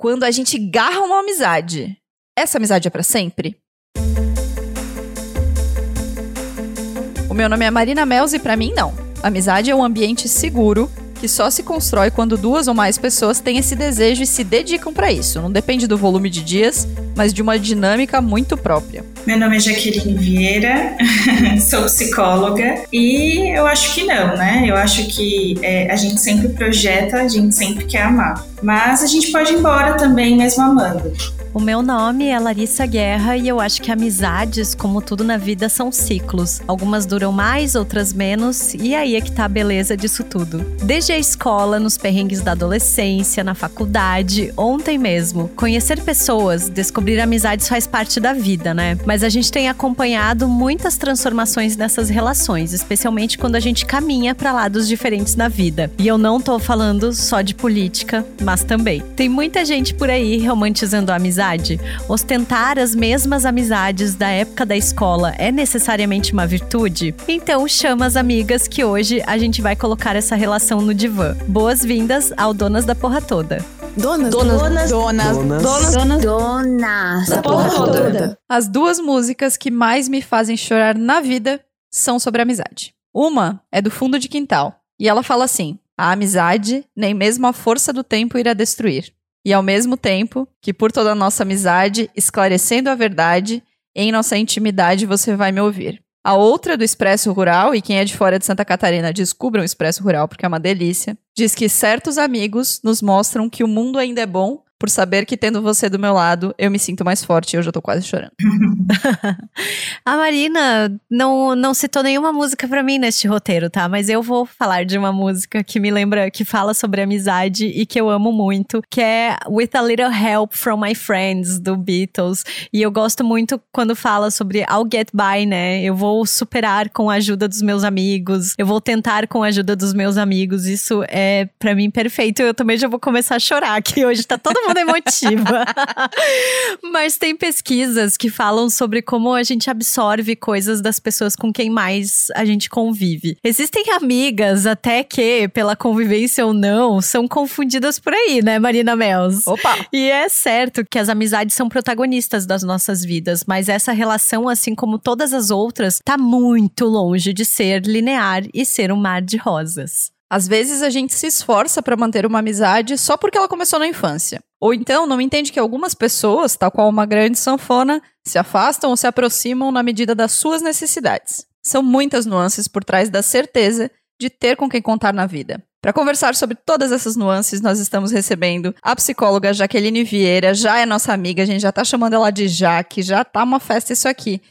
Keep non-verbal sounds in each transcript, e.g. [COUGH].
quando a gente garra uma amizade, essa amizade é para sempre? O meu nome é Marina Mels e para mim não. Amizade é um ambiente seguro que só se constrói quando duas ou mais pessoas têm esse desejo e se dedicam para isso. Não depende do volume de dias, mas de uma dinâmica muito própria. Meu nome é Jaqueline Vieira, [LAUGHS] sou psicóloga e eu acho que não, né? Eu acho que é, a gente sempre projeta, a gente sempre quer amar. Mas a gente pode ir embora também mesmo amando. O meu nome é Larissa Guerra e eu acho que amizades, como tudo na vida, são ciclos. Algumas duram mais, outras menos, e aí é que tá a beleza disso tudo. Desde a escola, nos perrengues da adolescência, na faculdade, ontem mesmo. Conhecer pessoas, descobrir amizades faz parte da vida, né? Mas a gente tem acompanhado muitas transformações nessas relações, especialmente quando a gente caminha para lados diferentes na vida. E eu não tô falando só de política, mas também. Tem muita gente por aí romantizando a amizade. Ostentar as mesmas amizades da época da escola é necessariamente uma virtude? Então chama as amigas que hoje a gente vai colocar essa relação no divã. Boas-vindas ao Donas da Porra Toda. Donas, donas, donas, donas, donas, donas, donas da porra toda. As duas músicas que mais me fazem chorar na vida são sobre amizade. Uma é do fundo de quintal e ela fala assim: a amizade nem mesmo a força do tempo irá destruir. E ao mesmo tempo que por toda a nossa amizade, esclarecendo a verdade, em nossa intimidade você vai me ouvir. A outra do Expresso Rural, e quem é de fora de Santa Catarina descubra o Expresso Rural porque é uma delícia, diz que certos amigos nos mostram que o mundo ainda é bom por saber que tendo você do meu lado, eu me sinto mais forte e eu já tô quase chorando. [LAUGHS] a Marina não, não citou nenhuma música para mim neste roteiro, tá? Mas eu vou falar de uma música que me lembra, que fala sobre amizade e que eu amo muito, que é With a Little Help from My Friends, do Beatles. E eu gosto muito quando fala sobre I'll get by, né? Eu vou superar com a ajuda dos meus amigos, eu vou tentar com a ajuda dos meus amigos. Isso é para mim perfeito. Eu também já vou começar a chorar, [LAUGHS] que hoje tá todo mundo mundo emotiva. [LAUGHS] Mas tem pesquisas que falam sobre como a gente absorve coisas das pessoas com quem mais a gente convive. Existem amigas até que, pela convivência ou não, são confundidas por aí, né, Marina Mels? Opa! E é certo que as amizades são protagonistas das nossas vidas, mas essa relação, assim como todas as outras, tá muito longe de ser linear e ser um mar de rosas. Às vezes a gente se esforça para manter uma amizade só porque ela começou na infância. Ou então não entende que algumas pessoas, tal qual uma grande sanfona, se afastam ou se aproximam na medida das suas necessidades. São muitas nuances por trás da certeza de ter com quem contar na vida. Para conversar sobre todas essas nuances, nós estamos recebendo a psicóloga Jaqueline Vieira, já é nossa amiga, a gente já tá chamando ela de Jaque, já tá uma festa isso aqui.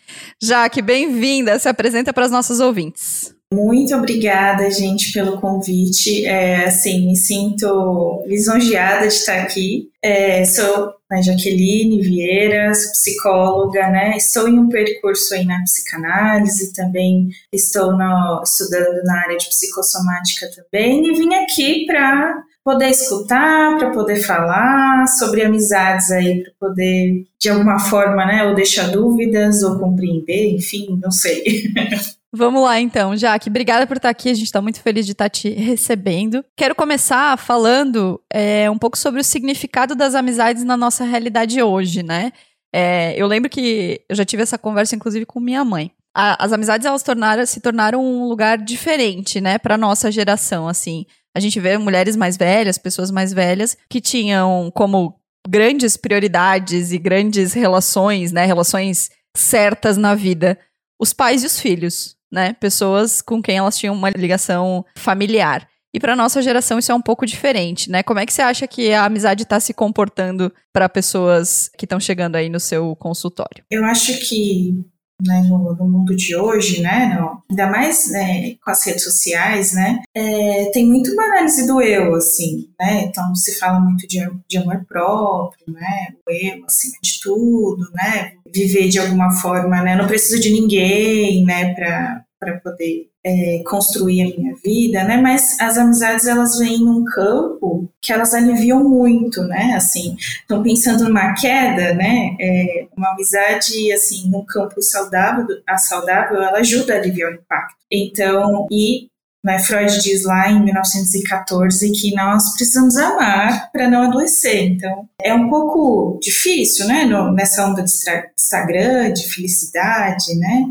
Jaque, bem-vinda, se apresenta para os nossos ouvintes. Muito obrigada, gente, pelo convite. É, assim, me sinto lisonjeada de estar aqui. É, sou a Jaqueline Vieira, sou psicóloga, né? Estou em um percurso aí na psicanálise, também estou no, estudando na área de psicossomática também e vim aqui para poder escutar, para poder falar sobre amizades aí, para poder de alguma forma, né, ou deixar dúvidas ou compreender, enfim, não sei. [LAUGHS] Vamos lá então, Jaque. Obrigada por estar aqui. A gente está muito feliz de estar te recebendo. Quero começar falando é, um pouco sobre o significado das amizades na nossa realidade hoje, né? É, eu lembro que eu já tive essa conversa, inclusive, com minha mãe. A, as amizades elas tornaram, se tornaram um lugar diferente, né, para nossa geração. Assim, a gente vê mulheres mais velhas, pessoas mais velhas que tinham como grandes prioridades e grandes relações, né, relações certas na vida, os pais e os filhos né? Pessoas com quem elas tinham uma ligação familiar. E para nossa geração isso é um pouco diferente, né? Como é que você acha que a amizade está se comportando para pessoas que estão chegando aí no seu consultório? Eu acho que né, no, no, mundo de hoje, né, no, ainda mais né, com as redes sociais, né, é, tem muito uma análise do eu, assim, né, então se fala muito de, de amor próprio, né, o eu acima de tudo, né, viver de alguma forma, né, não preciso de ninguém, né, para poder é, construir a minha vida, né? Mas as amizades elas vêm num campo que elas aliviam muito, né? Assim, então pensando numa queda, né? É, uma amizade assim num campo saudável, a saudável, ela ajuda a aliviar o impacto. Então, e Né? Freud diz lá em 1914 que nós precisamos amar para não adoecer. Então, é um pouco difícil, né, no, nessa onda de Instagram, de felicidade, né,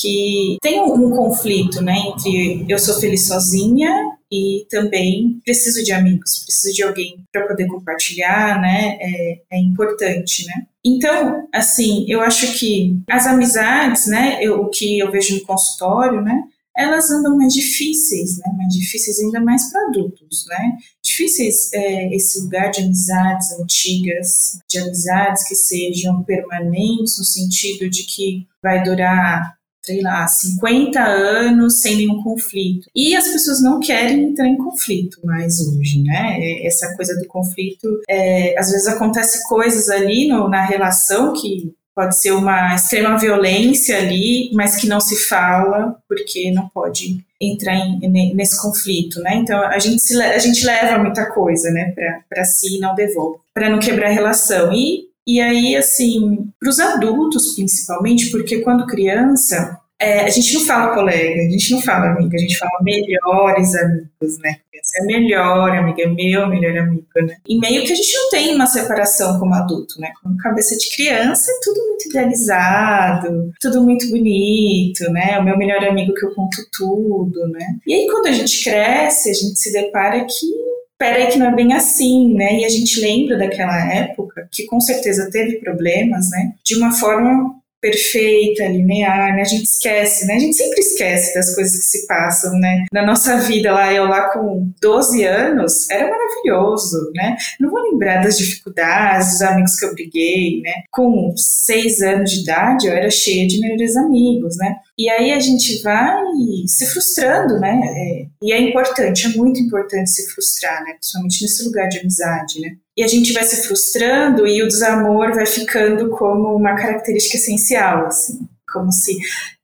que tem um, conflito, né, entre eu sou feliz sozinha e também preciso de amigos, preciso de alguém para poder compartilhar, né? É, é, importante, né? Então, assim, eu acho que as amizades, né? Eu, o que eu vejo no consultório, né? elas andam mais difíceis, né? Mais difíceis ainda mais para adultos, né? Difíceis é, esse lugar de amizades antigas, de amizades que sejam permanentes no sentido de que vai durar sei lá, 50 anos sem nenhum conflito. E as pessoas não querem entrar em conflito mais hoje, né? É, essa coisa do conflito, é, às vezes acontece coisas ali no, na relação que pode ser uma extrema violência ali, mas que não se fala porque não pode entrar em, nesse conflito, né? Então a gente, se, a gente leva muita coisa, né, para si e não devolve, para não quebrar a relação. E, e aí, assim, para os adultos principalmente, porque quando criança é, a gente não fala colega, a gente não fala amiga, a gente fala melhores amigos, né? É melhor amiga, é meu melhor amigo, né? E meio que a gente não tem uma separação como adulto, né? Com cabeça de criança é tudo muito idealizado, tudo muito bonito, né? O meu melhor amigo que eu conto tudo, né? E aí quando a gente cresce, a gente se depara que peraí que não é bem assim, né? E a gente lembra daquela época que com certeza teve problemas, né? De uma forma perfeita, linear, né? A gente esquece, né? A gente sempre esquece das coisas que se passam, né? Na nossa vida lá, eu lá com 12 anos, era maravilhoso, né? Não vou lembrar das dificuldades, dos amigos que eu briguei, né? Com 6 anos de idade, eu era cheia de melhores amigos, né? E aí a gente vai se frustrando, né? É, e é importante, é muito importante se frustrar, né? Principalmente nesse lugar de amizade, né? E a gente vai se frustrando e o desamor vai ficando como uma característica essencial, assim. Como se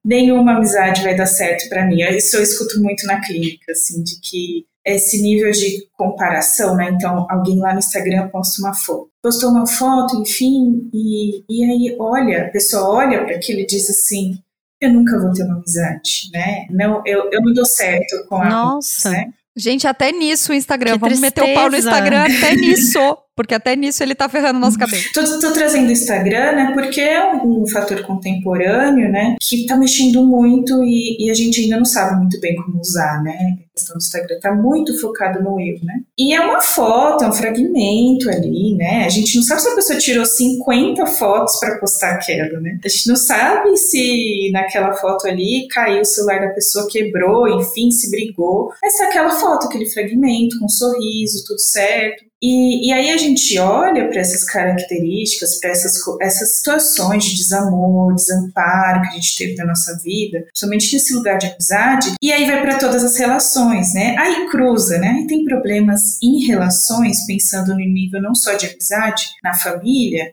nenhuma amizade vai dar certo para mim. Isso eu escuto muito na clínica, assim, de que esse nível de comparação, né? Então, alguém lá no Instagram posta uma foto, postou uma foto, enfim, e, e aí olha, a pessoa olha para aquilo e diz assim: eu nunca vou ter uma amizade, né? Não, eu, eu não dou certo com a Nossa. Né? Gente, até nisso o Instagram. Que Vamos tristeza. meter o pau no Instagram até nisso. [LAUGHS] Porque até nisso ele tá ferrando nosso cabelo. Tô, tô trazendo o Instagram, né? Porque é um, fator contemporâneo, né? Que tá mexendo muito e, e, a gente ainda não sabe muito bem como usar, né? A questão do Instagram tá muito focado no eu, né? E é uma foto, é um fragmento ali, né? A gente não sabe se a pessoa tirou 50 fotos para postar aquela, né? A gente não sabe se naquela foto ali caiu o celular da pessoa, quebrou, enfim, se brigou. Mas é aquela foto, aquele fragmento com um sorriso, tudo certo. E, e aí a gente olha para essas características, para essas, essas situações de desamor, desamparo que a gente teve na nossa vida, principalmente nesse lugar de amizade, e aí vai para todas as relações, né? Aí cruza, né? E tem problemas em relações, pensando no nível não só de amizade, na família,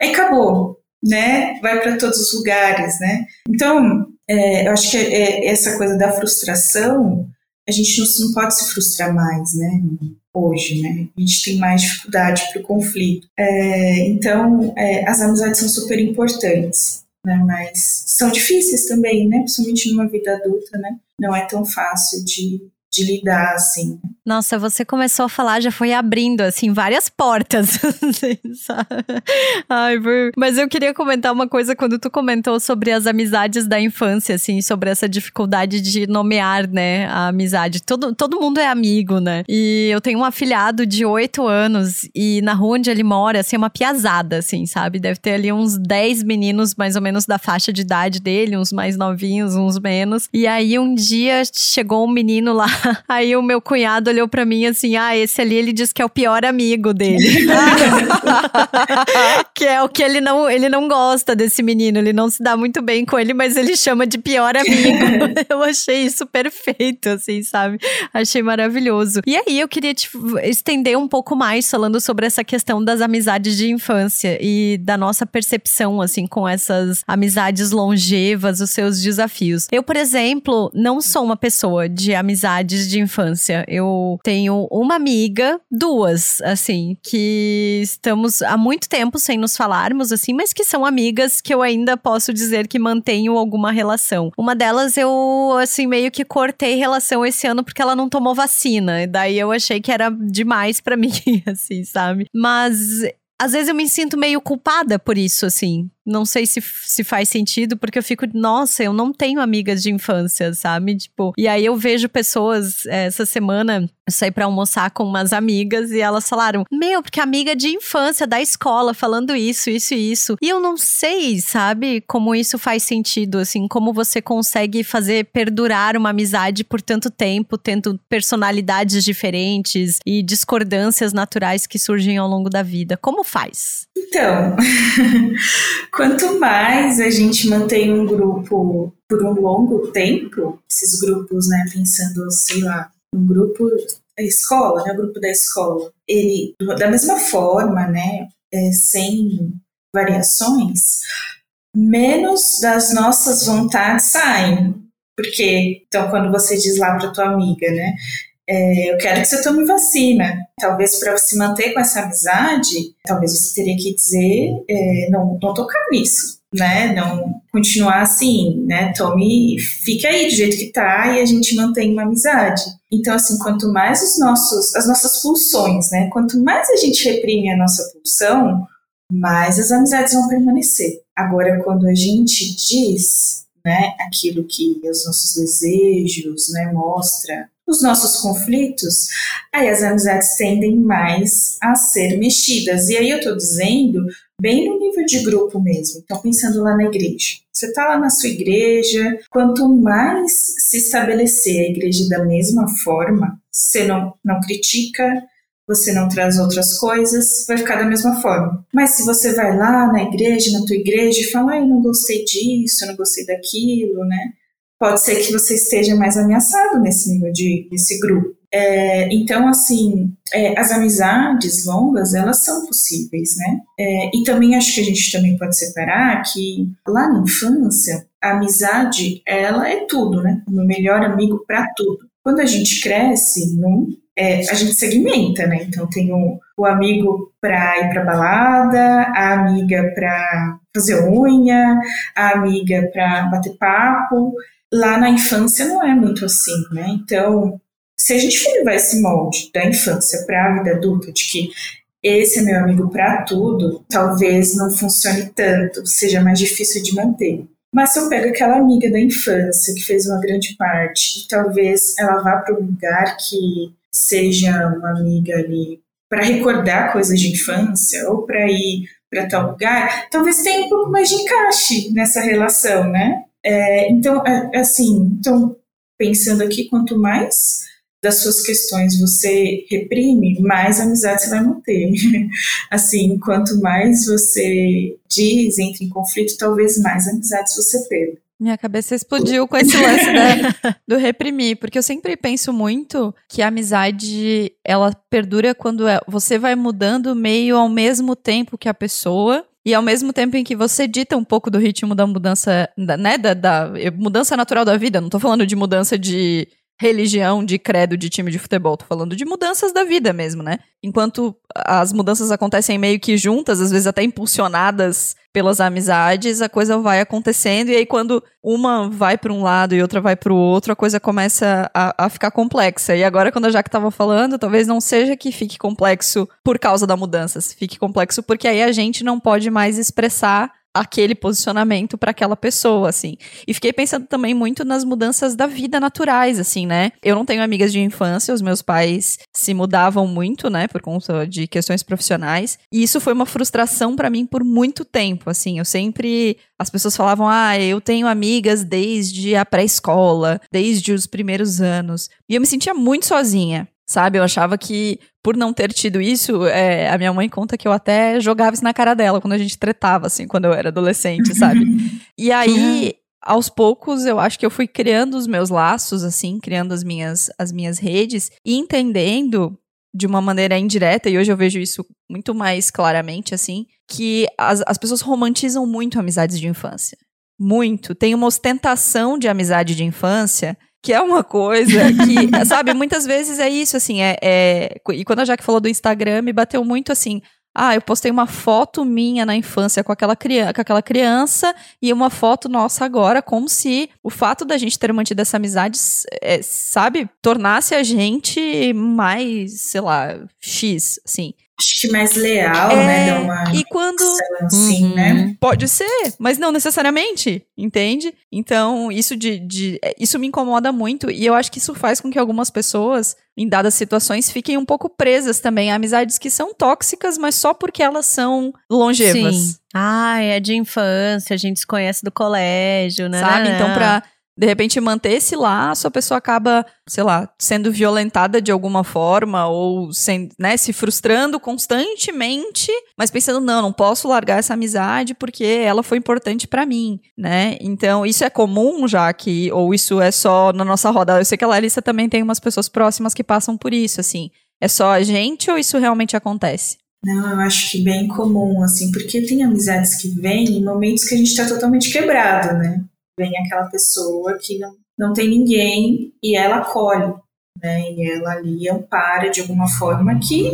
aí acabou, né? Vai para todos os lugares, né? Então, é, eu acho que é, essa coisa da frustração, a gente não, não pode se frustrar mais, né? Hoje, né? A gente tem mais dificuldade para o conflito. É, então, é, as amizades são super importantes, né? Mas são difíceis também, né? Principalmente numa vida adulta, né? Não é tão fácil de, de lidar, assim. Nossa, você começou a falar, já foi abrindo, assim, várias portas. [LAUGHS] Assim, Ai, mas eu queria comentar uma coisa quando tu comentou sobre as amizades da infância, assim, sobre essa dificuldade de nomear, né, a amizade. Todo, todo mundo é amigo, né? E eu tenho um afilhado de oito anos e na rua onde ele mora, assim, é uma piazada, assim, sabe? Deve ter ali uns dez meninos, mais ou menos, da faixa de idade dele, uns mais novinhos, uns menos. E aí um dia chegou um menino lá, [LAUGHS] aí o meu cunhado olhou para mim assim: ah, esse ali ele diz que é o pior amigo dele. [LAUGHS] que é o que ele não, ele não gosta desse menino, ele não se dá muito bem com ele, mas ele chama de pior amigo. [LAUGHS] eu achei isso perfeito, assim, sabe? Achei maravilhoso. E aí eu queria te estender um pouco mais falando sobre essa questão das amizades de infância e da nossa percepção, assim, com essas amizades longevas, os seus desafios. Eu, por exemplo, não sou uma pessoa de amizade amizades de infância. Eu tenho uma amiga, duas, assim, que estamos há muito tempo sem nos falarmos, assim, mas que são amigas que eu ainda posso dizer que mantenho alguma relação. Uma delas eu, assim, meio que cortei relação esse ano porque ela não tomou vacina. E daí eu achei que era demais para [LAUGHS] mim, assim, sabe? Mas às vezes eu me sinto meio culpada por isso, assim. Não sei se, se faz sentido, porque eu fico, nossa, eu não tenho amigas de infância, sabe? Tipo, e aí eu vejo pessoas, é, essa semana, eu saí pra almoçar com umas amigas e elas falaram, meu, porque amiga de infância da escola falando isso, isso e isso. E eu não sei, sabe, como isso faz sentido, assim, como você consegue fazer perdurar uma amizade por tanto tempo, tendo personalidades diferentes e discordâncias naturais que surgem ao longo da vida. Como faz? Então. [LAUGHS] Quanto mais a gente mantém um grupo por um longo tempo, esses grupos, né, pensando, sei lá, um grupo a escola, né, o grupo da escola, ele da mesma forma, né, é, sem variações, menos das nossas vontades saem. Porque, então, quando você diz lá para tua amiga, né, é, eu quero que você tome vacina. Talvez para se manter com essa amizade, talvez você teria que dizer, é, não, não tocar nisso, né? Não continuar assim, né? Tome, fique aí do jeito que tá e a gente mantém uma amizade. Então, assim, quanto mais os nossos, as nossas pulsões, né? Quanto mais a gente reprime a nossa pulsão, mais as amizades vão permanecer. Agora, quando a gente diz, né, aquilo que os nossos desejos, né, mostra os nossos conflitos, aí as amizades tendem mais a ser mexidas. E aí eu estou dizendo bem no nível de grupo mesmo. Então, pensando lá na igreja. Você está lá na sua igreja, quanto mais se estabelecer a igreja da mesma forma, você não, não critica, você não traz outras coisas, vai ficar da mesma forma. Mas se você vai lá na igreja, na tua igreja, e fala, eu não gostei disso, não gostei daquilo, né? Pode ser que você esteja mais ameaçado nesse nível de nesse grupo. É, então, assim, é, as amizades longas, elas são possíveis, né? É, e também acho que a gente também pode separar que lá na infância, a amizade, ela é tudo, né? O meu melhor amigo para tudo. Quando a gente cresce, não, é, a gente segmenta, né? Então, tem o, o amigo para ir para balada, a amiga para fazer unha, a amiga para bater papo lá na infância não é muito assim, né? Então, se a gente for levar esse molde da infância para a vida adulta, de que esse é meu amigo para tudo, talvez não funcione tanto, seja mais difícil de manter. Mas se eu pego aquela amiga da infância que fez uma grande parte e talvez ela vá para um lugar que seja uma amiga ali para recordar coisas de infância ou para ir para tal lugar, talvez tenha um pouco mais de encaixe nessa relação, né? É, então, é, é, assim, então, pensando aqui, quanto mais das suas questões você reprime, mais amizade você vai manter. [LAUGHS] assim, quanto mais você diz, entra em conflito, talvez mais amizades você perca. Minha cabeça explodiu com esse lance da, [LAUGHS] do reprimir, porque eu sempre penso muito que a amizade ela perdura quando é, você vai mudando meio ao mesmo tempo que a pessoa e ao mesmo tempo em que você dita um pouco do ritmo da mudança, né, da, da mudança natural da vida, não tô falando de mudança de religião, de credo, de time de futebol. Tô falando de mudanças da vida mesmo, né? Enquanto as mudanças acontecem meio que juntas, às vezes até impulsionadas pelas amizades, a coisa vai acontecendo. E aí, quando uma vai para um lado e outra vai para o outro, a coisa começa a, a, ficar complexa. E agora, quando a Jaque estava falando, talvez não seja que fique complexo por causa da mudança, fique complexo porque aí a gente não pode mais expressar aquele posicionamento para aquela pessoa, assim. E fiquei pensando também muito nas mudanças da vida naturais, assim, né? Eu não tenho amigas de infância, os meus pais se mudavam muito, né, por conta de questões profissionais, e isso foi uma frustração para mim por muito tempo, assim. Eu sempre as pessoas falavam: "Ah, eu tenho amigas desde a pré-escola, desde os primeiros anos". E eu me sentia muito sozinha sabe? Eu achava que, por não ter tido isso, é, a minha mãe conta que eu até jogava isso na cara dela quando a gente tretava, assim, quando eu era adolescente, sabe? [LAUGHS] e aí, aos poucos, eu acho que eu fui criando os meus laços, assim, criando as minhas, as minhas redes e entendendo de uma maneira indireta, e hoje eu vejo isso muito mais claramente, assim, que as, as pessoas romantizam muito amizades de infância. Muito. Tem uma ostentação de amizade de infância que é uma coisa [LAUGHS] que, sabe, muitas vezes é isso, assim, é, é, E quando a Jaque falou do Instagram, me bateu muito assim. Ah, eu postei uma foto minha na infância com aquela, criança, com aquela criança e uma foto nossa agora, como se o fato da gente ter mantido essa amizade, é, sabe, tornasse a gente mais, sei lá, X, assim acho que mais leal, né, é, né? Uma e quando assim, uhum. né? Pode ser, mas não necessariamente, entende? Então, isso de, de é, isso me incomoda muito e eu acho que isso faz com que algumas pessoas em dadas situações fiquem um pouco presas também a amizades que são tóxicas, mas só porque elas são longevas. Sim. Ah, é de infância, a gente se conhece do colégio, né? Sabe? Então, pra de repente manter esse laço, a pessoa acaba, sei lá, sendo violentada de alguma forma ou sem, né, se frustrando constantemente, mas pensando não, não posso largar essa amizade porque ela foi importante para mim, né? Então, isso é comum já que ou isso é só na nossa roda. Eu sei que a Larissa também tem umas pessoas próximas que passam por isso, assim. É só a gente ou isso realmente acontece? Não, eu acho que bem comum, assim, porque tem amizades que vêm em momentos que a gente está totalmente quebrado, né? Vem aquela pessoa que não, não tem ninguém e ela acolhe, né? E ela ali ampara de alguma forma que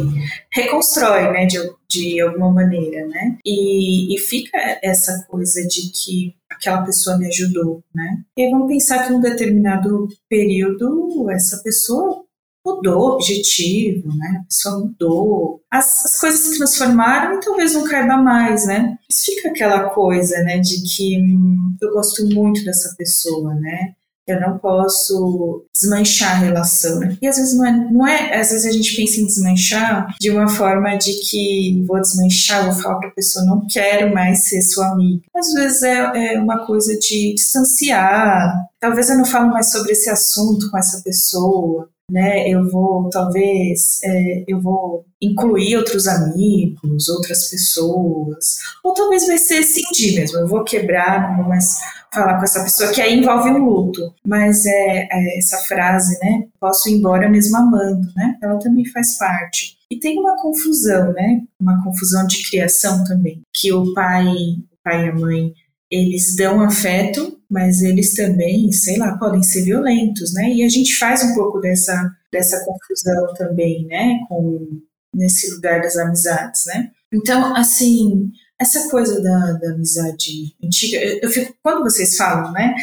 reconstrói, né? De, de alguma maneira, né? E, e fica essa coisa de que aquela pessoa me ajudou, né? E vamos pensar que em um determinado período essa pessoa mudou o objetivo, né? A pessoa mudou, as, as coisas se transformaram e talvez não caiba mais, né? Mas fica aquela coisa, né, de que hum, eu gosto muito dessa pessoa, né? Eu não posso desmanchar a relação. E às vezes não é, não é, às vezes a gente pensa em desmanchar de uma forma de que vou desmanchar, vou falar para a pessoa não quero mais ser sua amiga. Às vezes é, é uma coisa de distanciar. Talvez eu não falo mais sobre esse assunto com essa pessoa né? Eu vou, talvez, é, eu vou incluir outros amigos, outras pessoas, ou talvez vai ser cindir mesmo. Eu vou quebrar, não vou mais falar com essa pessoa, que aí envolve um luto. Mas é, é essa frase, né? Posso ir embora mesmo amando, né? Ela também faz parte. E tem uma confusão, né? Uma confusão de criação também, que o pai, o pai e a mãe eles dão afeto, mas eles também, sei lá, podem ser violentos, né? E a gente faz um pouco dessa, dessa confusão também, né? Com, nesse lugar das amizades, né? Então, assim, essa coisa da, da amizade antiga, eu, eu, fico, quando vocês falam, né?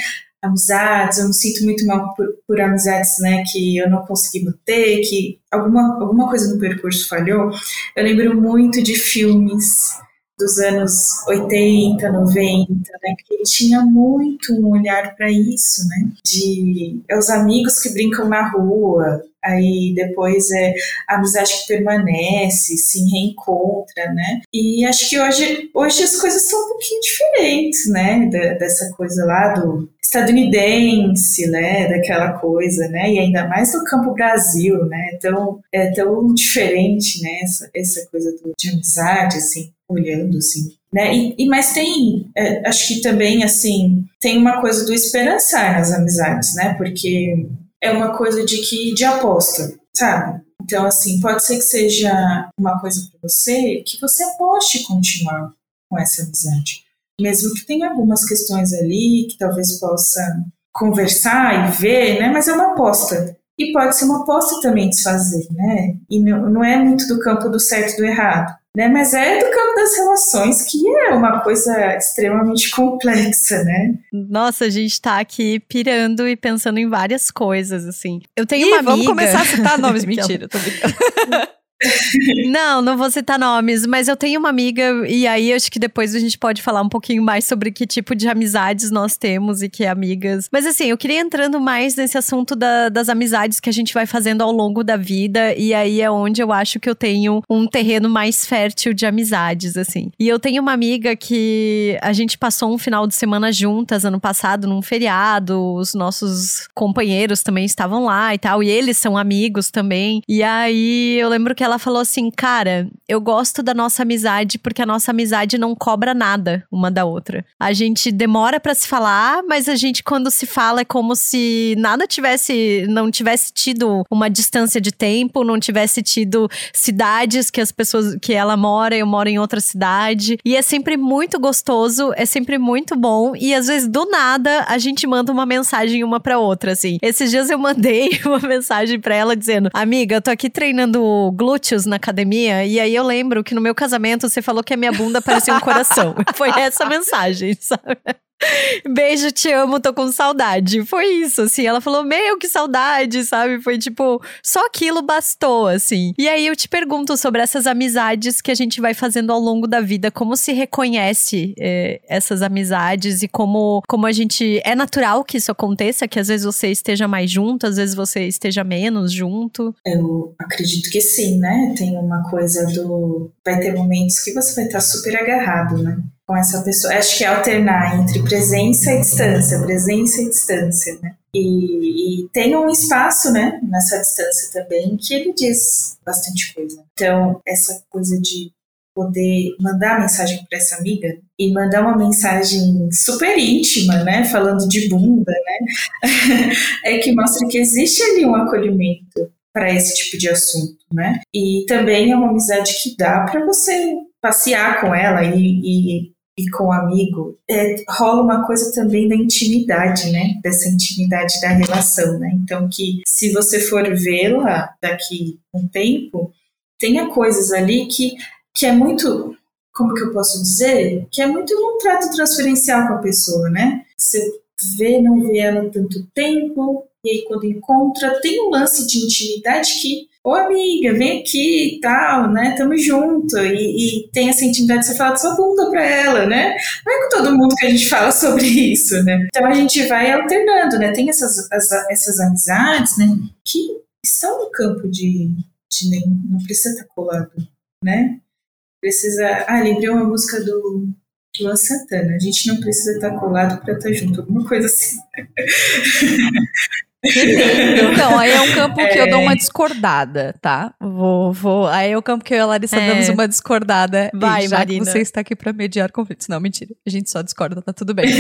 Amizades, eu me sinto muito mal por, por amizades, né? Que eu não consegui manter, que alguma, alguma coisa no percurso falhou. Eu lembro muito de filmes dos anos 80, 90, né, que tinha muito um olhar para isso, né, de é os amigos que brincam na rua, aí depois é a amizade que permanece, se reencontra, né? E acho que hoje, hoje as coisas são um pouquinho diferentes, né? dessa coisa lá do estadunidense, né? Daquela coisa, né? E ainda mais no campo Brasil, né? Tão, é tão diferente, né? Essa, essa coisa do, de amizade, assim olhando, assim. Né? E, e mas tem, é, acho que também, assim, tem uma coisa do esperançar nas amizades, né? Porque é uma coisa de que de aposta, sabe? Então, assim, pode ser que seja uma coisa para você que você aposte continuar com essa amizade. Mesmo que tenha algumas questões ali que talvez possa conversar e ver, né? Mas é uma aposta. E pode ser uma aposta também desfazer, né? E não, não é muito do campo do certo e do errado né? Mas é do campo das relações, que é uma coisa extremamente complexa, né? Nossa, a gente tá aqui pirando e pensando em várias coisas, assim. Eu tenho Ih, uma amiga... vamos começar a citar [LAUGHS] nomes. Mentira, tô brincando. [LAUGHS] Não, não vou citar nomes, mas eu tenho uma amiga, e aí acho que depois a gente pode falar um pouquinho mais sobre que tipo de amizades nós temos e que amigas. Mas assim, eu queria entrando mais nesse assunto da, das amizades que a gente vai fazendo ao longo da vida, e aí é onde eu acho que eu tenho um terreno mais fértil de amizades, assim. E eu tenho uma amiga que a gente passou um final de semana juntas ano passado, num feriado, os nossos companheiros também estavam lá e tal, e eles são amigos também. E aí eu lembro que ela ela falou assim: Cara, eu gosto da nossa amizade porque a nossa amizade não cobra nada uma da outra. A gente demora para se falar, mas a gente, quando se fala, é como se nada tivesse, não tivesse tido uma distância de tempo, não tivesse tido cidades que as pessoas, que ela mora, eu moro em outra cidade. E é sempre muito gostoso, é sempre muito bom. E às vezes, do nada, a gente manda uma mensagem uma pra outra, assim. Esses dias eu mandei [LAUGHS] uma mensagem pra ela dizendo: Amiga, eu tô aqui treinando glúteos na academia. E aí eu lembro que no meu casamento você falou que a minha bunda parecia um coração. [LAUGHS] Foi essa mensagem, sabe? Beijo, te amo, tô com saudade. Foi isso, assim. Ela falou, meu, que saudade, sabe? Foi tipo, só aquilo bastou, assim. E aí eu te pergunto sobre essas amizades que a gente vai fazendo ao longo da vida. Como se reconhece é, essas amizades e como, como a gente. É natural que isso aconteça, que às vezes você esteja mais junto, às vezes você esteja menos junto? Eu acredito que sim, né? Tem uma coisa do. Vai ter momentos que você vai estar super agarrado, né? Com essa pessoa. Acho que é alternar entre presença e distância, presença e distância, né? E, e, tem um espaço, né, nessa distância também, que ele diz bastante coisa. Então, essa coisa de poder mandar mensagem para essa amiga e mandar uma mensagem super íntima, né, falando de bunda, né, [LAUGHS] é que mostra que existe ali um acolhimento para esse tipo de assunto, né? E também é uma amizade que dá para você passear com ela e, e e com o amigo, é, rola uma coisa também da intimidade, né? Dessa intimidade da relação, né? Então, que se você for vê-la daqui um tempo, tenha coisas ali que, que é muito, como que eu posso dizer? Que é muito um trato transferencial com a pessoa, né? Você vê, não vê ela tanto tempo, e aí quando encontra, tem um lance de intimidade que Ô amiga, vem aqui e tal, né? Tamo junto. E, e tem essa intimidade de você falar de sua bunda pra ela, né? Não é com todo mundo que a gente [LAUGHS] fala sobre isso, né? Então a gente vai alternando, né? Tem essas, as, essas amizades, né? Que estão no campo de, de nem, não precisa estar colado, né? Precisa. Ah, lembrei uma música do Luan Santana. A gente não precisa estar colado para estar junto, alguma coisa assim. [LAUGHS] [LAUGHS] Então, aí é um campo que eu dou uma é. discordada, tá? Vou, vou. Aí é o campo que eu e a Larissa é. damos uma discordada. Vai, já Marina. você está aqui para mediar conflitos. Não, mentira. A gente só discorda, tá tudo bem. [LAUGHS] [LAUGHS]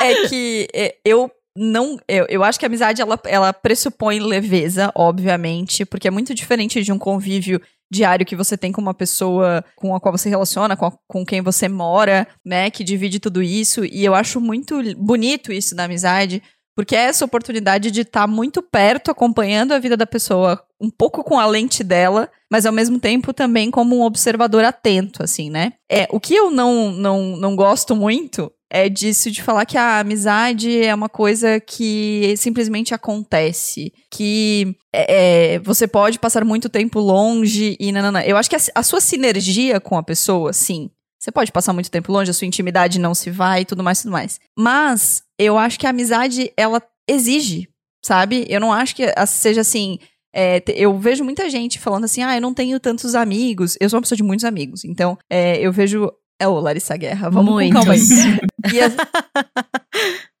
é que é, eu não, eu, eu acho que a amizade ela, ela pressupõe leveza, obviamente, porque é muito diferente de um convívio diário que você tem com uma pessoa com a qual você relaciona, com, a, com quem você mora, né, que divide tudo isso. E eu acho muito bonito isso da amizade, porque é essa oportunidade de estar tá muito perto, acompanhando a vida da pessoa, um pouco com a lente dela, mas ao mesmo tempo também como um observador atento, assim, né? É, o que eu não, não, não gosto muito é disso de falar que a amizade é uma coisa que simplesmente acontece. Que é, é você pode passar muito tempo longe e nanana. Eu acho que a, a sua sinergia com a pessoa, sim. Você pode passar muito tempo longe, a sua intimidade não se vai e tudo mais, tudo mais. Mas eu acho que a amizade, ela exige, sabe? Eu não acho que seja assim. É, eu vejo muita gente falando assim, ah, eu não tenho tantos amigos. Eu sou uma pessoa de muitos amigos. Então, é, eu vejo é o Larissa Guerra. Vamos Muitos. com calma aí. [LAUGHS]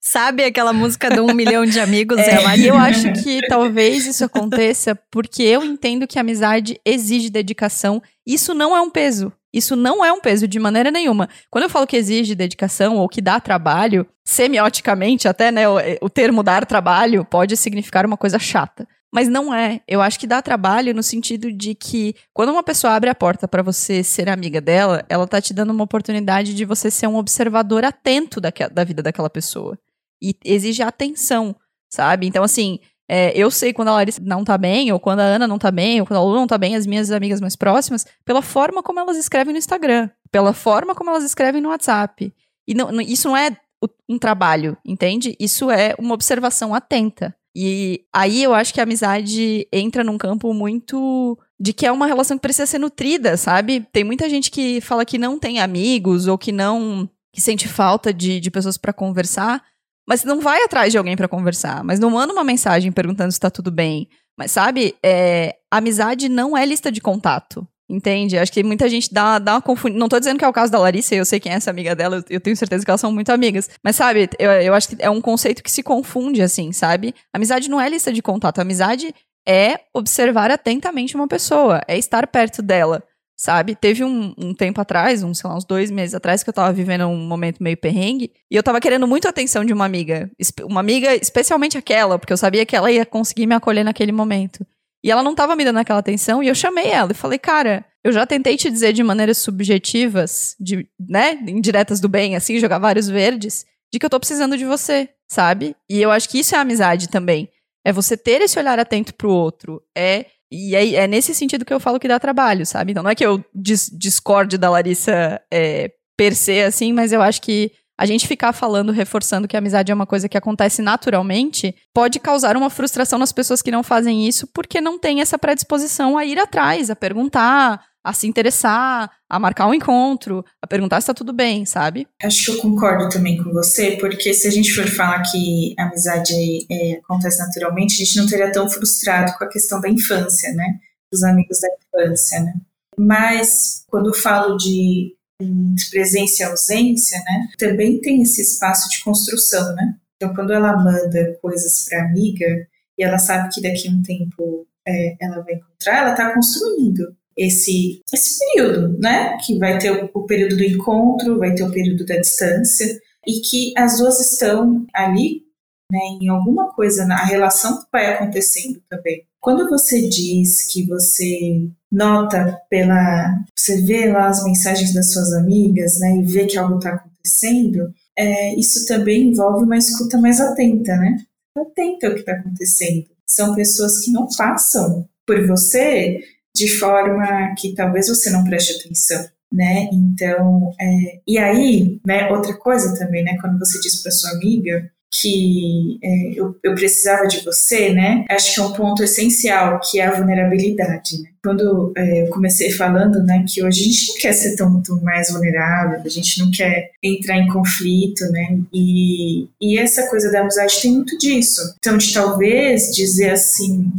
Sabe aquela música do um milhão de amigos? É, é e eu acho que [LAUGHS] talvez isso aconteça porque eu entendo que a amizade exige dedicação. Isso não é um peso. Isso não é um peso de maneira nenhuma. Quando eu falo que exige dedicação ou que dá trabalho, semioticamente até, né, o, o termo dar trabalho pode significar uma coisa chata. Mas não é. Eu acho que dá trabalho no sentido de que quando uma pessoa abre a porta para você ser amiga dela, ela tá te dando uma oportunidade de você ser um observador atento da, da vida daquela pessoa. E exige atenção, sabe? Então, assim, é, eu sei quando a Larissa não tá bem, ou quando a Ana não tá bem, ou quando a Lu não tá bem, as minhas amigas mais próximas, pela forma como elas escrevem no Instagram, pela forma como elas escrevem no WhatsApp. E não, isso não é um trabalho, entende? Isso é uma observação atenta. E aí eu acho que a amizade entra num campo muito de que é uma relação que precisa ser nutrida, sabe? Tem muita gente que fala que não tem amigos ou que não que sente falta de, de pessoas para conversar, mas não vai atrás de alguém para conversar, mas não manda uma mensagem perguntando se tá tudo bem. Mas sabe, é, amizade não é lista de contato. Entende? Acho que muita gente dá, dá uma confundida. Não tô dizendo que é o caso da Larissa, eu sei quem é essa amiga dela, eu tenho certeza que elas são muito amigas. Mas sabe, eu, eu acho que é um conceito que se confunde, assim, sabe? Amizade não é lista de contato. Amizade é observar atentamente uma pessoa, é estar perto dela, sabe? Teve um, um tempo atrás, uns, sei lá, uns dois meses atrás, que eu tava vivendo um momento meio perrengue, e eu tava querendo muito a atenção de uma amiga. Uma amiga, especialmente aquela, porque eu sabia que ela ia conseguir me acolher naquele momento. E ela não tava me dando aquela atenção, e eu chamei ela e falei, cara, eu já tentei te dizer de maneiras subjetivas, de, né, indiretas do bem, assim, jogar vários verdes, de que eu tô precisando de você, sabe? E eu acho que isso é amizade também. É você ter esse olhar atento pro outro. É e é, é, nesse sentido que eu falo que dá trabalho, sabe? Então não é que eu dis discorde da Larissa é, per se, assim, mas eu acho que a gente ficar falando, reforçando que a amizade é uma coisa que acontece naturalmente, pode causar uma frustração nas pessoas que não fazem isso, porque não tem essa predisposição a ir atrás, a perguntar, a se interessar, a marcar um encontro, a perguntar se tá tudo bem, sabe? Acho que eu concordo também com você, porque se a gente for falar que a amizade é, acontece naturalmente, a gente não teria tão frustrado com a questão da infância, né? Dos amigos da infância, né? Mas quando eu falo de presença e ausência, né? Também tem esse espaço de construção, né? Então, quando ela manda coisas para amiga e ela sabe que daqui a um tempo é, ela vai encontrar, ela está construindo esse, esse período, né? Que vai ter o, o período do encontro, vai ter o período da distância, e que as duas estão ali, né, em alguma coisa, na relação que vai acontecendo também. Quando você diz que você nota pela. Você vê lá as mensagens das suas amigas, né, e vê que algo está acontecendo, é, isso também envolve uma escuta mais atenta, né? Atenta ao que está acontecendo. São pessoas que não passam por você de forma que talvez você não preste atenção, né? Então, é, e aí, né, outra coisa também, né, quando você diz para sua amiga que é, eu, eu, precisava de você, né? Acho que é um ponto essencial, que é a vulnerabilidade. Né? Quando é, eu comecei falando, né, que hoje a gente não quer ser tão, tão, mais vulnerável, a gente não quer entrar em conflito, né? E, e essa coisa da amizade tem muito disso. Então, de talvez dizer assim,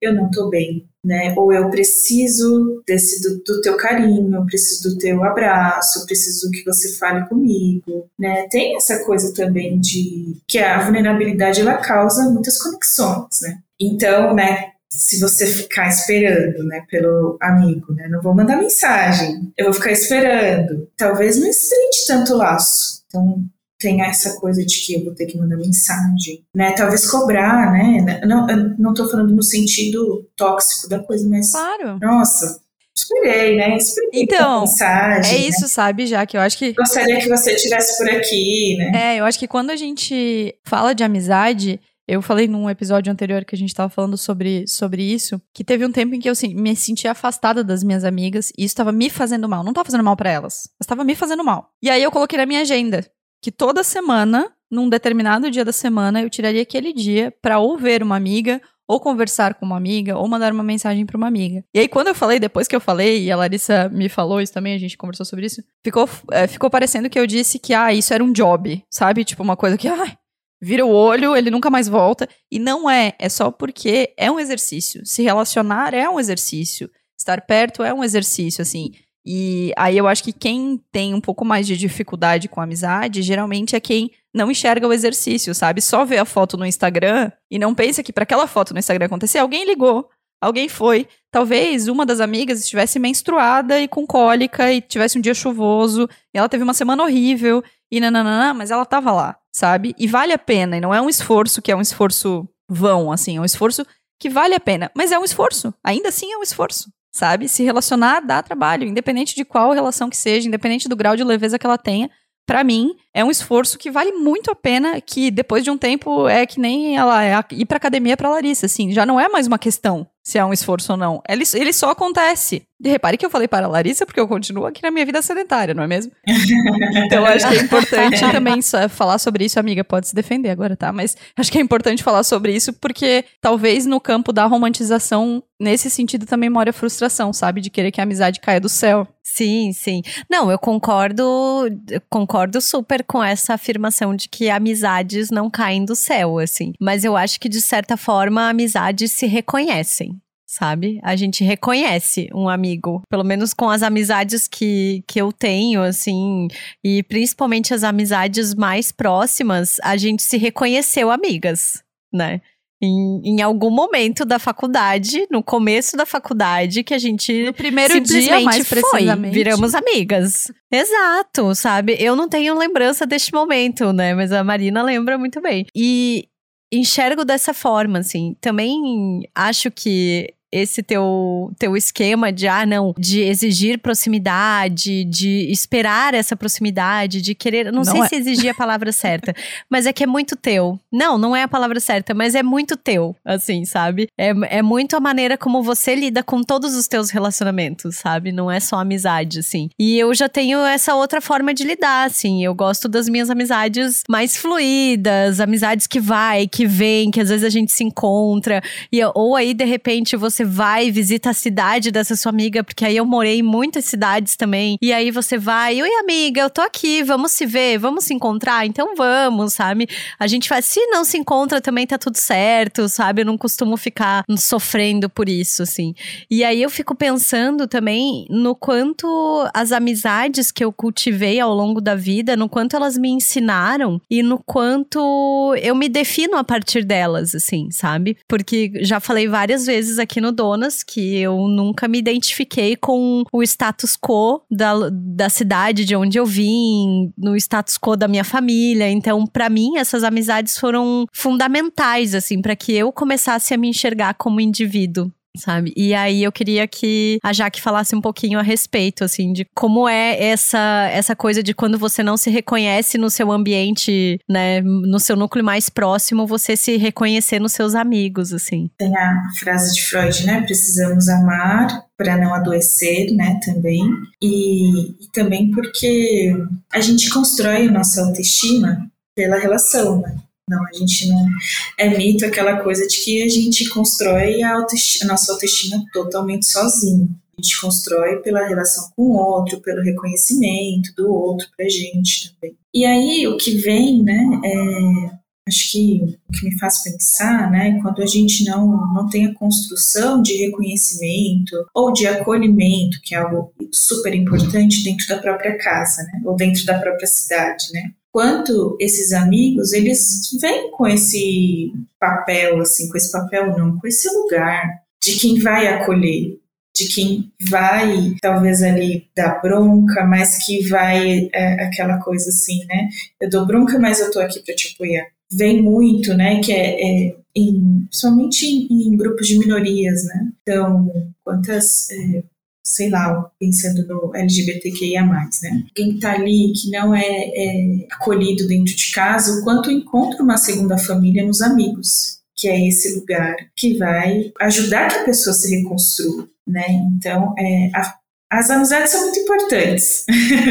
eu não tô bem, né? Ou eu preciso desse do, do, teu carinho, preciso do teu abraço, preciso que você fale comigo, né? Tem essa coisa também de que a vulnerabilidade ela causa muitas conexões, né? Então, né? Se você ficar esperando, né, pelo amigo, né, não vou mandar mensagem, eu vou ficar esperando. Talvez não estreite tanto laço. Então, tem essa coisa de que eu vou ter que mandar mensagem, né? Talvez cobrar, né? Não, eu não tô falando no sentido tóxico da coisa, mas. Claro. Nossa, esperei, né? Esperei então, mensagem, é né? isso, né? sabe, já que eu acho que. Gostaria que você estivesse por aqui, né? É, eu acho que quando a gente fala de amizade. Eu falei num episódio anterior que a gente tava falando sobre, sobre isso, que teve um tempo em que eu assim, me senti afastada das minhas amigas e isso estava me fazendo mal. Não tava fazendo mal para elas, mas estava me fazendo mal. E aí eu coloquei na minha agenda que toda semana, num determinado dia da semana, eu tiraria aquele dia para ou ver uma amiga, ou conversar com uma amiga, ou mandar uma mensagem para uma amiga. E aí, quando eu falei, depois que eu falei, e a Larissa me falou isso também, a gente conversou sobre isso, ficou, é, ficou parecendo que eu disse que, ah, isso era um job, sabe? Tipo, uma coisa que, ah, vira o olho, ele nunca mais volta. E não é, é só porque é um exercício. Se relacionar é um exercício. Estar perto é um exercício, assim. E aí eu acho que quem tem um pouco mais de dificuldade com amizade, geralmente é quem não enxerga o exercício, sabe? Só vê a foto no Instagram e não pensa que para aquela foto no Instagram acontecer, alguém ligou, alguém foi. Talvez uma das amigas estivesse menstruada e com cólica e tivesse um dia chuvoso, e ela teve uma semana horrível e nananã, mas ela tava lá, sabe? E vale a pena, e não é um esforço que é um esforço vão, assim, é um esforço que vale a pena, mas é um esforço, ainda assim é um esforço sabe? Se relacionar dá trabalho, independente de qual relação que seja, independente do grau de leveza que ela tenha. Para mim, é um esforço que vale muito a pena, que depois de um tempo é que nem ela é ir pra academia pra Larissa, assim, já não é mais uma questão se é um esforço ou não. Ele, ele só acontece. E repare que eu falei para a Larissa porque eu continuo aqui na minha vida sedentária, não é mesmo? [LAUGHS] então acho que é importante também falar sobre isso, amiga, pode se defender agora, tá? Mas acho que é importante falar sobre isso porque talvez no campo da romantização, nesse sentido também mora a frustração, sabe? De querer que a amizade caia do céu. Sim, sim. Não, eu concordo, concordo super com essa afirmação de que amizades não caem do céu, assim. Mas eu acho que de certa forma amizades se reconhecem sabe? A gente reconhece um amigo, pelo menos com as amizades que, que eu tenho, assim, e principalmente as amizades mais próximas, a gente se reconheceu amigas, né? Em, em algum momento da faculdade, no começo da faculdade, que a gente. No primeiro dia, mais. Foi, viramos amigas. Exato, sabe? Eu não tenho lembrança deste momento, né? Mas a Marina lembra muito bem. E enxergo dessa forma, assim. Também acho que esse teu, teu esquema de, ah, não, de exigir proximidade, de esperar essa proximidade, de querer. Não, não sei é. se exigir a palavra certa, [LAUGHS] mas é que é muito teu. Não, não é a palavra certa, mas é muito teu, assim, sabe? É, é muito a maneira como você lida com todos os teus relacionamentos, sabe? Não é só amizade, assim. E eu já tenho essa outra forma de lidar, assim. Eu gosto das minhas amizades mais fluídas, amizades que vai, que vem, que às vezes a gente se encontra. E, ou aí, de repente, você você vai, visita a cidade dessa sua amiga, porque aí eu morei em muitas cidades também. E aí você vai, oi amiga, eu tô aqui, vamos se ver, vamos se encontrar? Então vamos, sabe? A gente faz, se não se encontra também tá tudo certo, sabe? Eu não costumo ficar sofrendo por isso, assim. E aí eu fico pensando também no quanto as amizades que eu cultivei ao longo da vida, no quanto elas me ensinaram e no quanto eu me defino a partir delas, assim, sabe? Porque já falei várias vezes aqui no Donas, que eu nunca me identifiquei com o status quo da, da cidade de onde eu vim, no status quo da minha família. Então, para mim, essas amizades foram fundamentais, assim, para que eu começasse a me enxergar como indivíduo sabe? E aí eu queria que a Jaque falasse um pouquinho a respeito, assim, de como é essa, essa coisa de quando você não se reconhece no seu ambiente, né, no seu núcleo mais próximo, você se reconhecer nos seus amigos, assim. Tem a frase de Freud, né? Precisamos amar para não adoecer, né, também. E, e também porque a gente constrói a nossa autoestima pela relação, né? Não, a gente não. É mito aquela coisa de que a gente constrói a, autoestima, a nossa autoestima totalmente sozinho. A gente constrói pela relação com o outro, pelo reconhecimento do outro pra gente também. E aí o que vem, né, é, acho que o que me faz pensar, né, quando a gente não, não tem a construção de reconhecimento ou de acolhimento, que é algo super importante dentro da própria casa, né, ou dentro da própria cidade, né quanto esses amigos, eles vêm com esse papel, assim, com esse papel não, com esse lugar de quem vai acolher, de quem vai, talvez ali, dar bronca, mas que vai, é, aquela coisa assim, né? Eu dou bronca, mas eu tô aqui para te apoiar. Vem muito, né? Que é, é em, principalmente em, em, grupos de minorias, né? Então, quantas é, sei lá, pensando no LGBTQIA+, né? Quem tá ali que não é, é acolhido dentro de casa, o quanto encontra uma segunda família nos amigos, que é esse lugar que vai ajudar que a pessoa se reconstrua, né? Então, é, a, as amizades são muito importantes,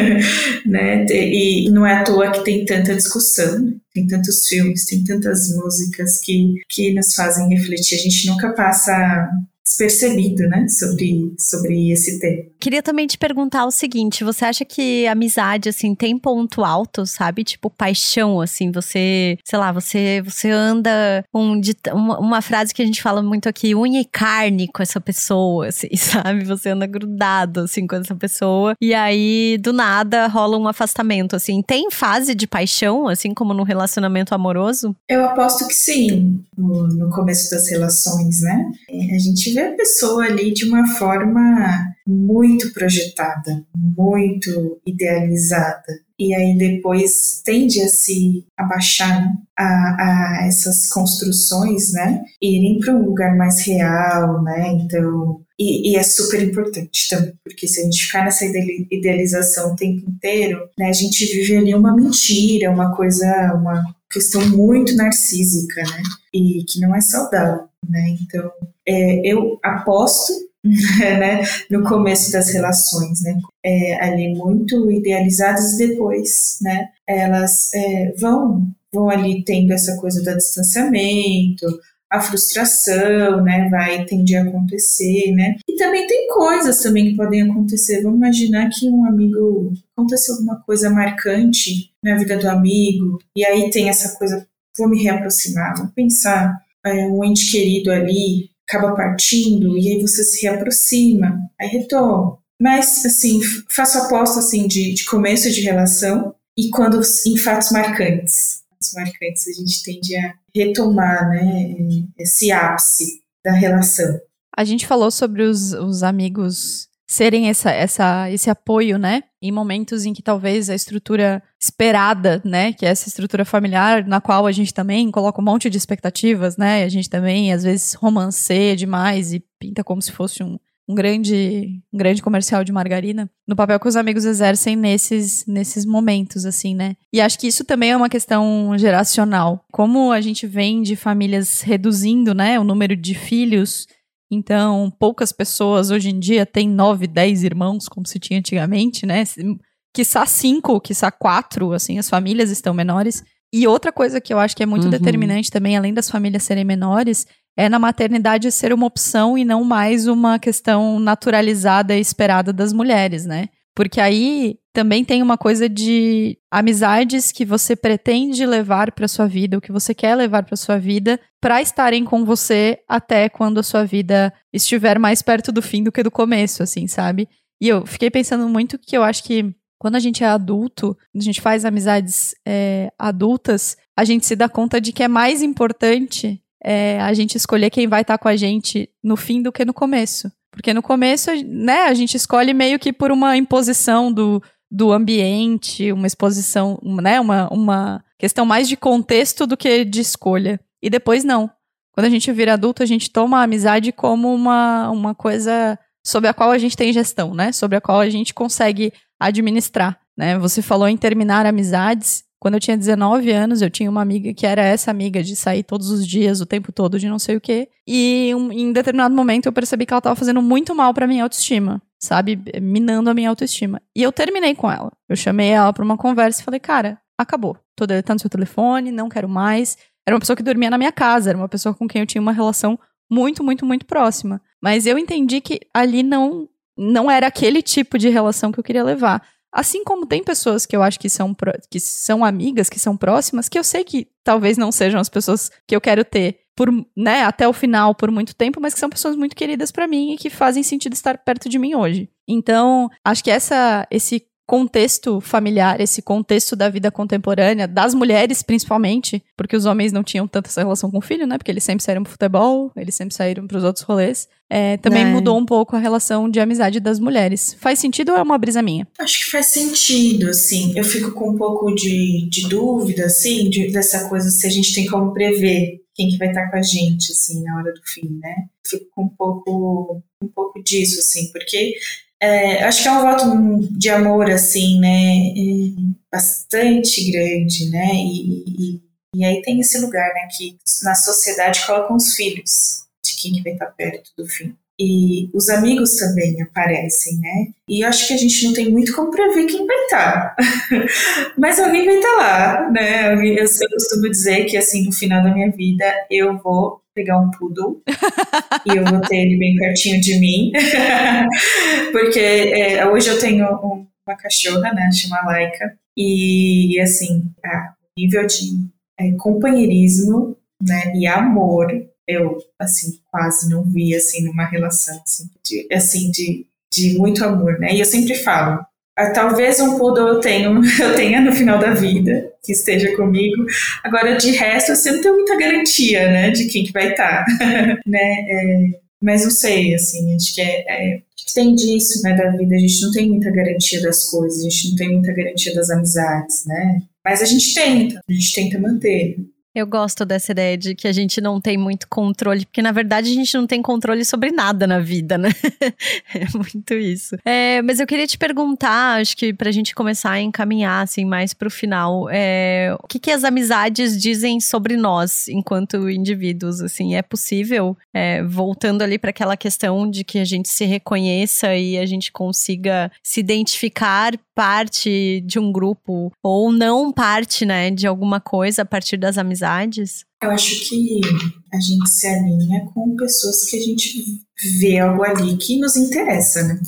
[LAUGHS] né? E não é à toa que tem tanta discussão, tem tantos filmes, tem tantas músicas que, que nos fazem refletir. A gente nunca passa despercebido, né, sobre, sobre esse tema. Queria também te perguntar o seguinte, você acha que amizade, assim, tem ponto alto, sabe? Tipo, paixão, assim, você, sei lá, você, você anda um, uma, uma frase que a gente fala muito aqui, unha e carne com essa pessoa, [LAUGHS] assim, sabe? Você anda grudado, assim, com essa pessoa, e aí, do nada, rola um afastamento, assim. Tem fase de paixão, assim, como no relacionamento amoroso? Eu aposto que sim, no, no começo das relações, né? A gente vê a pessoa ali de uma forma muito projetada, muito idealizada. E aí depois tende a se abaixar a, a, essas construções, né? Irem para um lugar mais real, né? Então, e, e, é super importante também, porque se a gente ficar nessa idealização o tempo inteiro, né? A gente vive ali uma mentira, uma coisa, uma questão muito narcísica, né? E que não é saudável, né? Então, é, eu aposto [LAUGHS] né, no começo das relações, né, é, ali muito idealizadas e depois, né, elas é, vão vão ali tendo essa coisa do distanciamento, a frustração, né, vai tender a acontecer, né, também tem coisas também que podem acontecer. Vamos imaginar que um amigo aconteceu alguma coisa marcante na vida do amigo e aí tem essa coisa, vou me reaproximar, vou pensar é, um ente querido ali acaba partindo e aí você se reaproxima, aí retoma. Mas, assim, faço aposta, assim, de, de começo de relação e quando em fatos marcantes. momentos marcantes a gente tende a retomar, né, esse ápice da relação. A gente falou sobre os, os amigos serem essa, essa, esse apoio, né? Em momentos em que talvez a estrutura esperada, né? Que é essa estrutura familiar, na qual a gente também coloca um monte de expectativas, né? A gente também, às vezes, romanceia demais e pinta como se fosse um, um grande, um grande comercial de margarina, no papel que os amigos exercem nesses, nesses momentos, assim, né? E acho que isso também é uma questão geracional. Como a gente vem de famílias reduzindo, né, o número de filhos, então poucas pessoas hoje em dia têm nove, dez irmãos, como se tinha antigamente, né? Quiçá cinco, quiçá quatro, assim, as famílias estão menores. E outra coisa que eu acho que é muito uhum. determinante também, além das famílias serem menores, é na maternidade ser uma opção e não mais uma questão naturalizada e esperada das mulheres, né? Porque aí também tem uma coisa de amizades que você pretende levar para sua vida, o que você quer levar para sua vida, para estarem com você até quando a sua vida estiver mais perto do fim do que do começo, assim, sabe? E eu fiquei pensando muito que eu acho que quando a gente é adulto, a gente faz amizades é, adultas, a gente se dá conta de que é mais importante é, a gente escolher quem vai estar tá com a gente no fim do que no começo. Porque no começo, né, a gente escolhe meio que por uma imposição do, do ambiente, uma exposição, né, uma, uma questão mais de contexto do que de escolha. E depois não. Quando a gente vira adulto, a gente toma a amizade como uma, uma coisa sobre a qual a gente tem gestão, né? Sobre a qual a gente consegue administrar, né? Você falou em terminar amizades. Quando eu tinha 19 anos, eu tinha uma amiga que era essa amiga de sair todos os dias, o tempo todo, de não sei o quê. E um, em determinado momento eu percebi que ela estava fazendo muito mal para minha autoestima, sabe? Minando a minha autoestima. E eu terminei com ela. Eu chamei ela para uma conversa e falei, cara, acabou. Tô deletando seu telefone, não quero mais. Era uma pessoa que dormia na minha casa, era uma pessoa com quem eu tinha uma relação muito, muito, muito próxima. Mas eu entendi que ali não, não era aquele tipo de relação que eu queria levar. Assim como tem pessoas que eu acho que são, que são amigas, que são próximas, que eu sei que talvez não sejam as pessoas que eu quero ter por, né, até o final por muito tempo, mas que são pessoas muito queridas para mim e que fazem sentido estar perto de mim hoje. Então, acho que essa esse contexto familiar, esse contexto da vida contemporânea, das mulheres principalmente, porque os homens não tinham tanta essa relação com o filho, né? Porque eles sempre saíram pro futebol, eles sempre saíram para os outros rolês. É, também é. mudou um pouco a relação de amizade das mulheres. Faz sentido ou é uma brisa minha? Acho que faz sentido, assim. Eu fico com um pouco de, de dúvida, assim, de, dessa coisa se a gente tem como prever quem que vai estar com a gente, assim, na hora do fim, né? Fico com um pouco, um pouco disso, assim, porque é, acho que é um voto de amor, assim, né? Bastante grande, né? E, e, e, aí tem esse lugar, né? Que na sociedade colocam os filhos de quem que vai estar perto do fim. E os amigos também aparecem, né? E eu acho que a gente não tem muito como prever quem vai estar. [LAUGHS] Mas alguém vai estar lá, né? Eu, eu costumo dizer que, assim, no final da minha vida, eu vou pegar um poodle [LAUGHS] e eu vou ter ele bem pertinho de mim. [LAUGHS] Porque é, hoje eu tenho um, uma cachorra, né, chama Laika, e assim, a nível de é, companheirismo, né, e amor, eu assim quase não vi assim numa relação assim de, assim de, de muito amor, né? E eu sempre falo, ah, talvez um poodle eu tenha, [LAUGHS] eu tenha no final da vida, que esteja comigo. Agora, de resto, você não tem muita garantia, né, de quem que vai estar, [LAUGHS] né? É, mas não sei, assim, acho que é, é, tem disso, né, da vida. A gente não tem muita garantia das coisas, a gente não tem muita garantia das amizades, né? Mas a gente tenta, a gente tenta manter. Eu gosto dessa ideia de que a gente não tem muito controle, porque na verdade a gente não tem controle sobre nada na vida, né? [LAUGHS] é muito isso. É, mas eu queria te perguntar, acho que pra gente começar a encaminhar assim mais pro final, é, o que, que as amizades dizem sobre nós enquanto indivíduos? Assim, é possível, é, voltando ali para aquela questão de que a gente se reconheça e a gente consiga se identificar parte de um grupo ou não parte, né, de alguma coisa a partir das amizades? Eu acho que a gente se alinha com pessoas que a gente vê algo ali que nos interessa, né?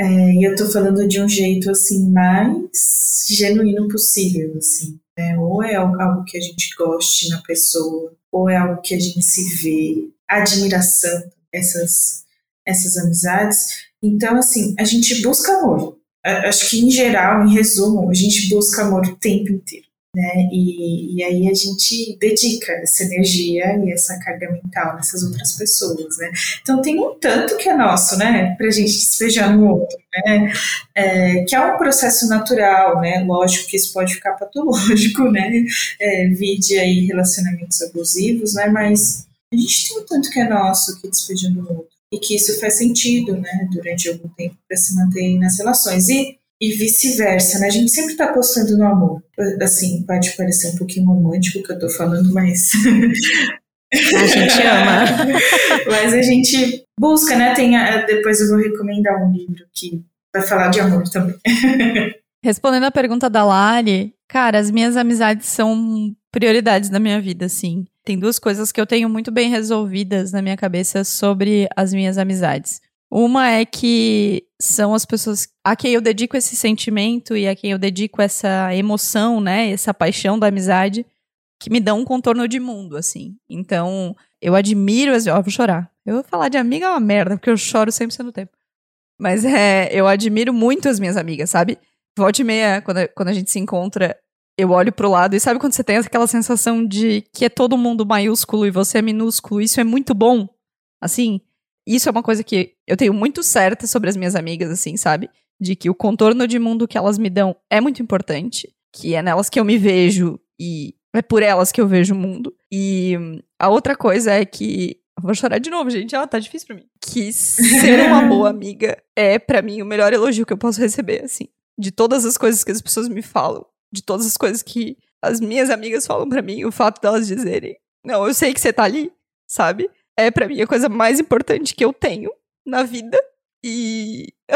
É, e eu tô falando de um jeito assim mais genuíno possível, assim. Né? Ou é algo que a gente goste na pessoa, ou é algo que a gente se vê, admiração, essas essas amizades. Então, assim, a gente busca amor, acho que em geral, em resumo, a gente busca amor o tempo inteiro. né? E, e aí a gente dedica essa energia e essa carga mental nessas outras pessoas, né? Então tem um tanto que é nosso, né? Pra gente despejar no outro, né? É, que é um processo natural, né? Lógico que isso pode ficar patológico, né? É, vide aí relacionamentos abusivos, né? Mas a gente tem um tanto que é nosso que despeja no outro. E que isso faz sentido, né? Durante algum tempo para se manter nas relações. E e vice-versa, né? A gente sempre está apostando no amor. Assim, pode parecer um pouquinho romântico o que eu estou falando, mas. A gente ama. [LAUGHS] mas a gente busca, né? Tem a... Depois eu vou recomendar um livro que vai falar de amor também. [LAUGHS] Respondendo a pergunta da Lari, cara, as minhas amizades são prioridades na minha vida, assim. Tem duas coisas que eu tenho muito bem resolvidas na minha cabeça sobre as minhas amizades. Uma é que são as pessoas a quem eu dedico esse sentimento e a quem eu dedico essa emoção, né, essa paixão da amizade, que me dão um contorno de mundo, assim. Então, eu admiro as. Ó, vou chorar. Eu vou falar de amiga é uma merda, porque eu choro sempre sendo tempo. Mas é, eu admiro muito as minhas amigas, sabe? Volte e meia, quando, quando a gente se encontra, eu olho pro lado e sabe quando você tem aquela sensação de que é todo mundo maiúsculo e você é minúsculo? Isso é muito bom. Assim, isso é uma coisa que eu tenho muito certa sobre as minhas amigas, assim, sabe? De que o contorno de mundo que elas me dão é muito importante, que é nelas que eu me vejo e é por elas que eu vejo o mundo. E a outra coisa é que Vou chorar de novo, gente. Ah, tá difícil pra mim. Que ser uma boa [LAUGHS] amiga é, para mim, o melhor elogio que eu posso receber, assim. De todas as coisas que as pessoas me falam. De todas as coisas que as minhas amigas falam para mim. O fato delas dizerem: Não, eu sei que você tá ali, sabe? é para mim a coisa mais importante que eu tenho na vida. E [LAUGHS]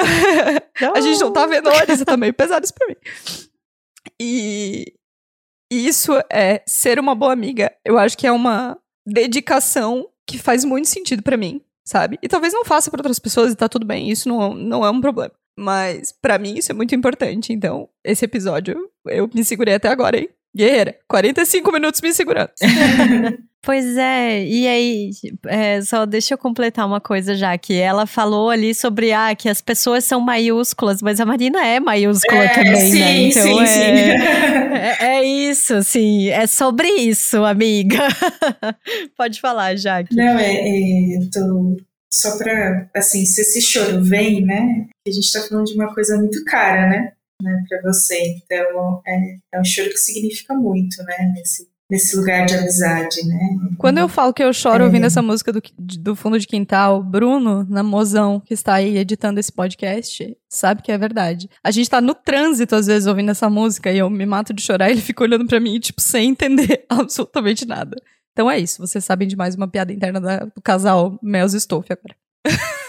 a gente não tá vendo, isso tá meio pesado isso pra mim. E isso é ser uma boa amiga. Eu acho que é uma dedicação que faz muito sentido para mim, sabe? E talvez não faça para outras pessoas e tá tudo bem, isso não, não é um problema. Mas para mim isso é muito importante. Então, esse episódio eu me segurei até agora, hein? Guerreira, 45 minutos me segurando. [LAUGHS] Pois é, e aí, é, só deixa eu completar uma coisa já, que ela falou ali sobre ah, que as pessoas são maiúsculas, mas a Marina é maiúscula é, também, né? sim, né? Então sim, é, sim. É, é, isso, assim, é sobre isso, amiga. [LAUGHS] Pode falar, Jaque. Não, é, é tô, só pra, assim, se esse choro vem, né, a gente tá falando de uma coisa muito cara, né, né pra você, então é, é um choro que significa muito, né, nesse nesse lugar de amizade, né? Quando eu falo que eu choro é. ouvindo essa música do, do fundo de quintal, Bruno, na mozão, que está aí editando esse podcast, sabe que é verdade. A gente tá no trânsito, às vezes, ouvindo essa música e eu me mato de chorar e [LAUGHS] ele fica olhando para mim, tipo, sem entender [LAUGHS] absolutamente nada. Então é isso, vocês sabem de mais uma piada interna da, do casal Mels e Stoff agora. [LAUGHS]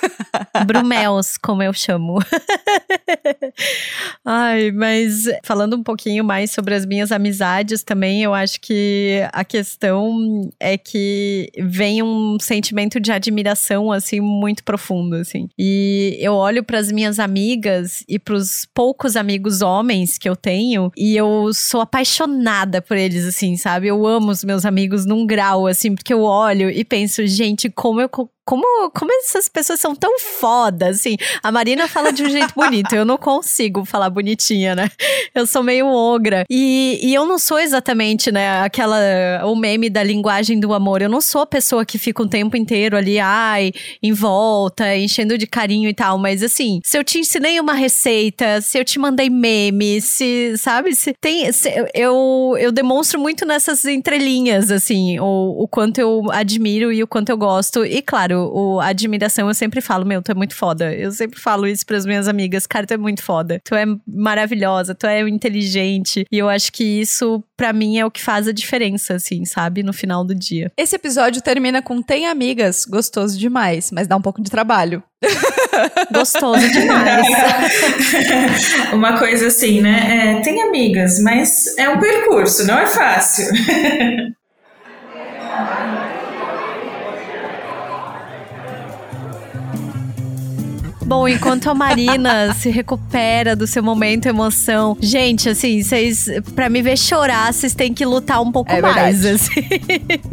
Brumels, como eu chamo. [LAUGHS] Ai, mas falando um pouquinho mais sobre as minhas amizades também, eu acho que a questão é que vem um sentimento de admiração assim muito profundo assim. E eu olho para as minhas amigas e para os poucos amigos homens que eu tenho e eu sou apaixonada por eles assim, sabe? Eu amo os meus amigos num grau assim, porque eu olho e penso, gente, como eu como, como essas pessoas são tão foda, assim. A Marina fala de um jeito bonito, eu não consigo falar bonitinha, né? Eu sou meio ogra. E, e eu não sou exatamente, né, aquela, o meme da linguagem do amor. Eu não sou a pessoa que fica o tempo inteiro ali, ai, em volta, enchendo de carinho e tal. Mas assim, se eu te ensinei uma receita, se eu te mandei meme, se, sabe, se tem. Se, eu, eu demonstro muito nessas entrelinhas, assim, o, o quanto eu admiro e o quanto eu gosto. E claro, o, a admiração eu sempre falo, meu, tu é muito foda. Eu sempre falo isso para as minhas amigas, cara, tu é muito foda. Tu é maravilhosa, tu é inteligente. E eu acho que isso, para mim, é o que faz a diferença, assim, sabe? No final do dia. Esse episódio termina com tem amigas, gostoso demais, mas dá um pouco de trabalho. [LAUGHS] Gostoso demais. [LAUGHS] Uma coisa assim, né? É, tem amigas, mas é um percurso, não é fácil. [LAUGHS] Bom, enquanto a Marina [LAUGHS] se recupera do seu momento emoção, gente, assim, vocês, pra me ver chorar, vocês têm que lutar um pouco É mais, assim.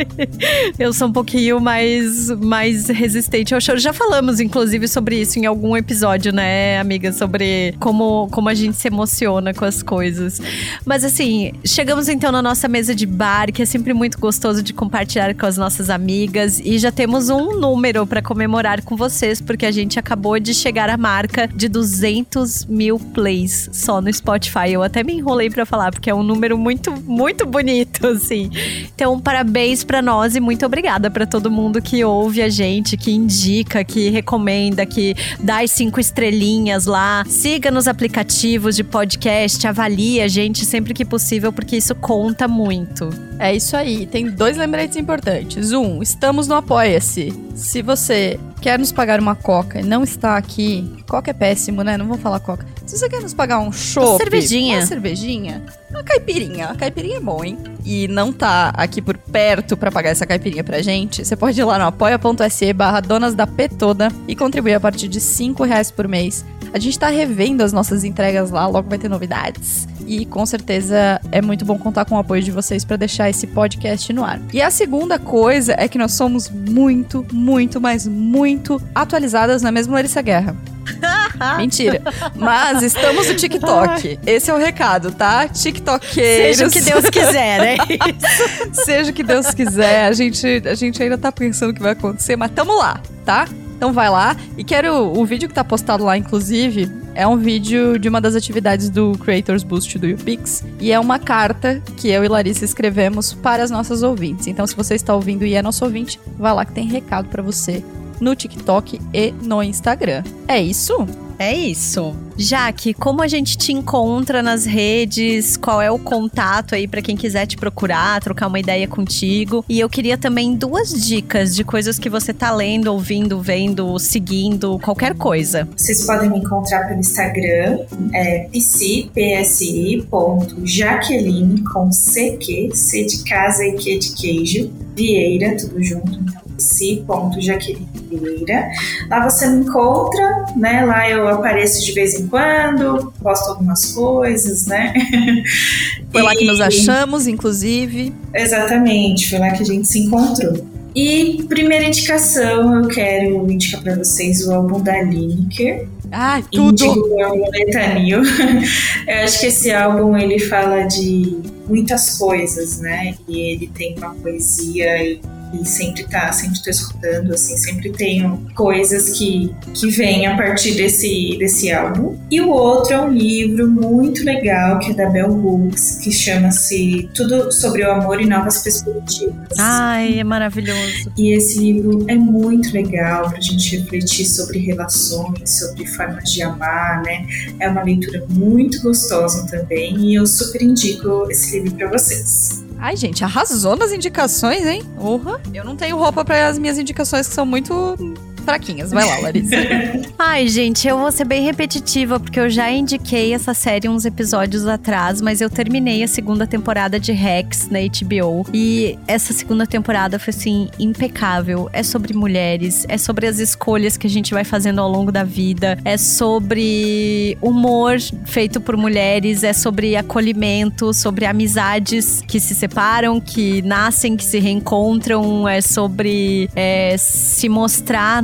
[LAUGHS] Eu sou um pouquinho mais, mais resistente ao choro. Já falamos, inclusive, sobre isso em algum episódio, né, amiga? Sobre como, como a gente se emociona com as coisas. Mas assim, chegamos então na nossa mesa de bar, que é sempre muito gostoso de compartilhar com as nossas amigas. E já temos um número pra comemorar com vocês, porque a gente acabou de chegar à marca de 200 mil plays só no Spotify. Eu até me enrolei pra falar, porque é um número muito, muito bonito, [LAUGHS] assim. Então, parabéns pra nós e muito obrigada pra todo mundo que ouve a gente, que indica, que recomenda, que dá as cinco estrelinhas lá. Siga nos aplicativos de podcast, avalie a gente sempre que possível, porque isso conta muito. É isso aí. Tem dois lembretes importantes. Um, estamos no Apoia-se. Se você quer nos pagar uma coca e não está aqui, coca é péssimo, né? Não vou falar coca. Se você quer nos pagar um chopp, cervejinha. uma cervejinha, uma caipirinha. A caipirinha é bom, hein? E não tá aqui por perto pra pagar essa caipirinha pra gente, você pode ir lá no apoia.se barra donas da P toda e contribuir a partir de 5 reais por mês. A gente tá revendo as nossas entregas lá, logo vai ter novidades. E com certeza é muito bom contar com o apoio de vocês pra deixar esse podcast no ar. E a segunda coisa é que nós somos muito, muito, mas muito atualizadas na mesma Larissa Guerra. [LAUGHS] Mentira. Mas estamos no TikTok. Esse é o recado, tá? TikTokeiros. Seja o que Deus quiser, né? [LAUGHS] Seja o que Deus quiser. A gente, a gente ainda tá pensando o que vai acontecer, mas tamo lá, tá? Então vai lá. E quero. O vídeo que tá postado lá, inclusive, é um vídeo de uma das atividades do Creators Boost do YouPix. E é uma carta que eu e Larissa escrevemos para as nossas ouvintes. Então, se você está ouvindo e é nosso ouvinte, vai lá que tem recado para você no TikTok e no Instagram. É isso? É isso. Jaque, como a gente te encontra nas redes? Qual é o contato aí pra quem quiser te procurar, trocar uma ideia contigo? E eu queria também duas dicas de coisas que você tá lendo, ouvindo, vendo, seguindo, qualquer coisa. Vocês podem me encontrar pelo Instagram, é psi.jaqueline com CQ, C de casa e Q de queijo, Vieira, tudo junto, então psi.jaqueline Vieira. Lá você me encontra, né? Lá eu apareço de vez em quando, posto algumas coisas, né? [LAUGHS] Foi lá que nos E- achamos, inclusive. Exatamente, foi lá que a gente se encontrou. E primeira indicação, eu quero indicar para vocês o álbum da Lineker, Ai, tudo! Índigo é um. Eu acho que esse álbum ele fala de muitas coisas, né? E ele tem uma poesia e, e sempre tá, sempre tô escutando, assim, sempre tenho coisas que, que vêm a partir desse, desse álbum. E o outro é um livro muito legal que é da Bell Hooks, que chama-se Tudo sobre o Amor e Novas Perspectivas. Ai, é maravilhoso. E esse livro é muito legal para a gente refletir sobre relações, sobre formas de amar, né? É uma leitura muito gostosa também e eu super indico esse livro para vocês. Ai, gente, arrasou nas indicações, hein? Urra. Eu não tenho roupa para as minhas indicações que são muito fraquinhas. Vai lá, Larissa. [LAUGHS] Ai, gente, eu vou ser bem repetitiva, porque eu já indiquei essa série uns episódios atrás, mas eu terminei a segunda temporada de Rex na HBO. E essa segunda temporada foi, assim, impecável. É sobre mulheres, é sobre as escolhas que a gente vai fazendo ao longo da vida, é sobre humor feito por mulheres, é sobre acolhimento, sobre amizades que se separam, que nascem, que se reencontram, é sobre é, se mostrar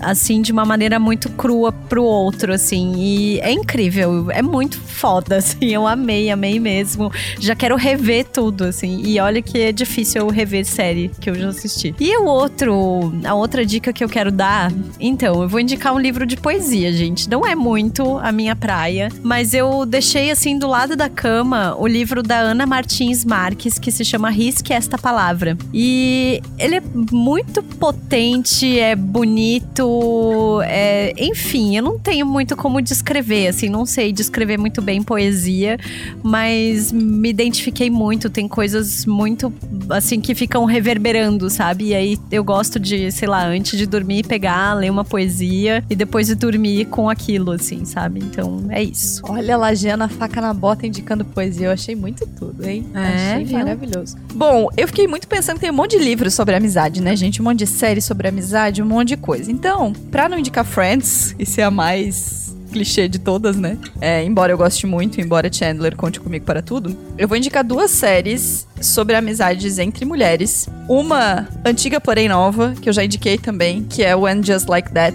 assim de uma maneira muito crua pro outro, assim. E é incrível, é muito foda, [LAUGHS] assim. Eu amei, amei mesmo. Já quero rever tudo, assim. E olha que é difícil eu rever série que eu já assisti. E o outro, a outra dica que eu quero dar, então, eu vou indicar um livro de poesia, gente. Não é muito a minha praia, mas eu deixei assim do lado da cama o livro da Ana Martins Marques que se chama Risque esta palavra. E ele é muito potente, é bonito, é, enfim, eu não tenho muito como descrever, assim, não sei descrever muito bem poesia, mas me identifiquei muito, tem coisas muito assim que ficam reverberando, sabe? E aí eu gosto de, sei lá, antes de dormir pegar, ler uma poesia e depois de dormir com aquilo, assim, sabe? Então é isso. Olha a Lagiana faca na bota indicando poesia. Eu achei muito tudo, hein? É, achei viu? maravilhoso. Bom, eu fiquei muito pensando que tem um monte de livros sobre amizade, né, gente? Um monte de séries sobre amizade, um monte de coisa. Coisa. Então, pra não indicar Friends e ser a mais clichê de todas, né? É, embora eu goste muito, embora Chandler conte comigo para tudo, eu vou indicar duas séries sobre amizades entre mulheres. Uma antiga, porém nova, que eu já indiquei também, que é When Just Like That,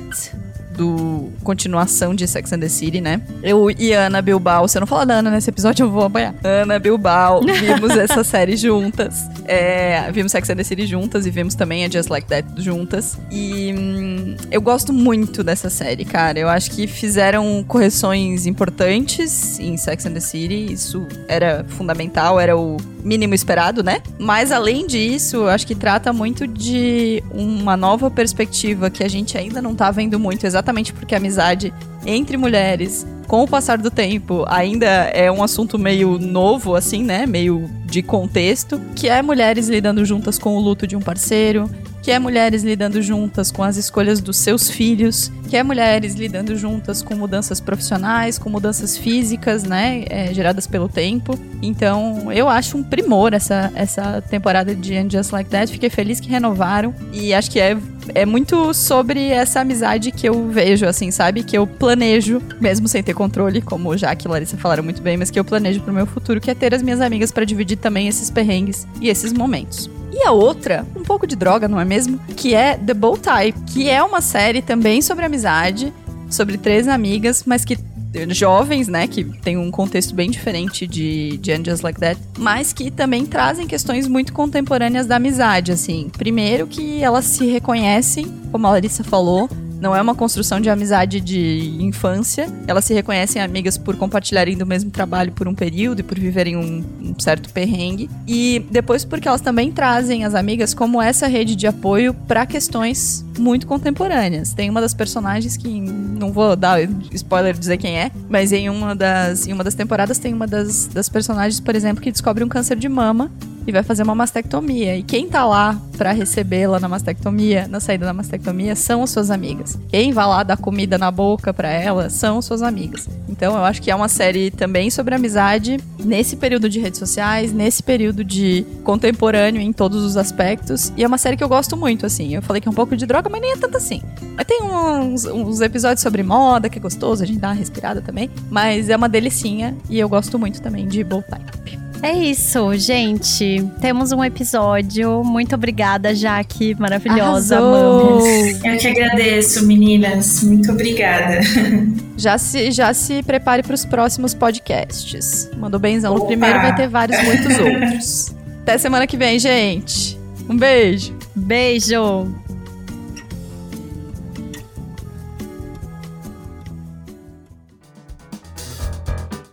do continuação de Sex and the City, né? Eu e Ana Bilbao, se eu não falar da Ana nesse episódio, eu vou apanhar. Ana Bilbao, [LAUGHS] vimos essa série juntas. É, vimos Sex and the City juntas e vimos também a Just Like That juntas. E hum, eu gosto muito dessa série, cara. Eu acho que fizeram correções importantes em Sex and the City. Isso era fundamental, era o mínimo esperado, né? Mas além disso, eu acho que trata muito de uma nova perspectiva que a gente ainda não tá vendo muito, exatamente porque a amizade entre mulheres, com o passar do tempo, ainda é um assunto meio novo, assim, né? Meio de contexto, que é mulheres lidando juntas com o luto de um parceiro, que é mulheres lidando juntas com as escolhas dos seus filhos, que é mulheres lidando juntas com mudanças profissionais, com mudanças físicas, né, é, geradas pelo tempo. Então, eu acho um primor essa, essa temporada de And Just Like That. Fiquei feliz que renovaram e acho que é, é muito sobre essa amizade que eu vejo, assim, sabe? Que eu planejo, mesmo sem ter controle, como já que Larissa falaram muito bem, mas que eu planejo pro meu futuro, que é ter as minhas amigas para dividir também esses perrengues e esses momentos. E a outra, um pouco de droga, não é mesmo? Que é The Bow Tie, que é uma série também sobre amizade, sobre três amigas, mas que jovens, né, que tem um contexto bem diferente de, de Angels Like That, mas que também trazem questões muito contemporâneas da amizade, assim. Primeiro que elas se reconhecem, como a Larissa falou, não é uma construção de amizade de infância. Elas se reconhecem amigas por compartilharem do mesmo trabalho por um período e por viverem um, um, certo perrengue. E depois porque elas também trazem as amigas como essa rede de apoio para questões muito contemporâneas. Tem uma das personagens que não vou dar spoiler dizer quem é, mas em uma das em uma das temporadas tem uma das, das personagens, por exemplo, que descobre um câncer de mama e vai fazer uma mastectomia. E quem tá lá para recebê-la na mastectomia, na saída da mastectomia, são as suas amigas. Quem vai lá dar comida na boca para ela são suas amigas. Então eu acho que é uma série também sobre amizade nesse período de redes sociais, nesse período de contemporâneo em todos os aspectos. E é uma série que eu gosto muito, assim. Eu falei que é um pouco de droga, mas nem é tanto assim. Mas tem uns, uns episódios sobre moda que é gostoso, a gente dá uma respirada também. Mas é uma delicinha e eu gosto muito também de Bold Type. É isso, gente. Temos um episódio. Muito obrigada, Jaque. Maravilhosa. Amamos. Eu que agradeço, meninas. Muito obrigada. [LAUGHS] Já se, já se prepare para os próximos podcasts. Mandou benzão no primeiro, vai ter vários, muitos outros. [LAUGHS] Até semana que vem, gente. Um beijo. Beijo.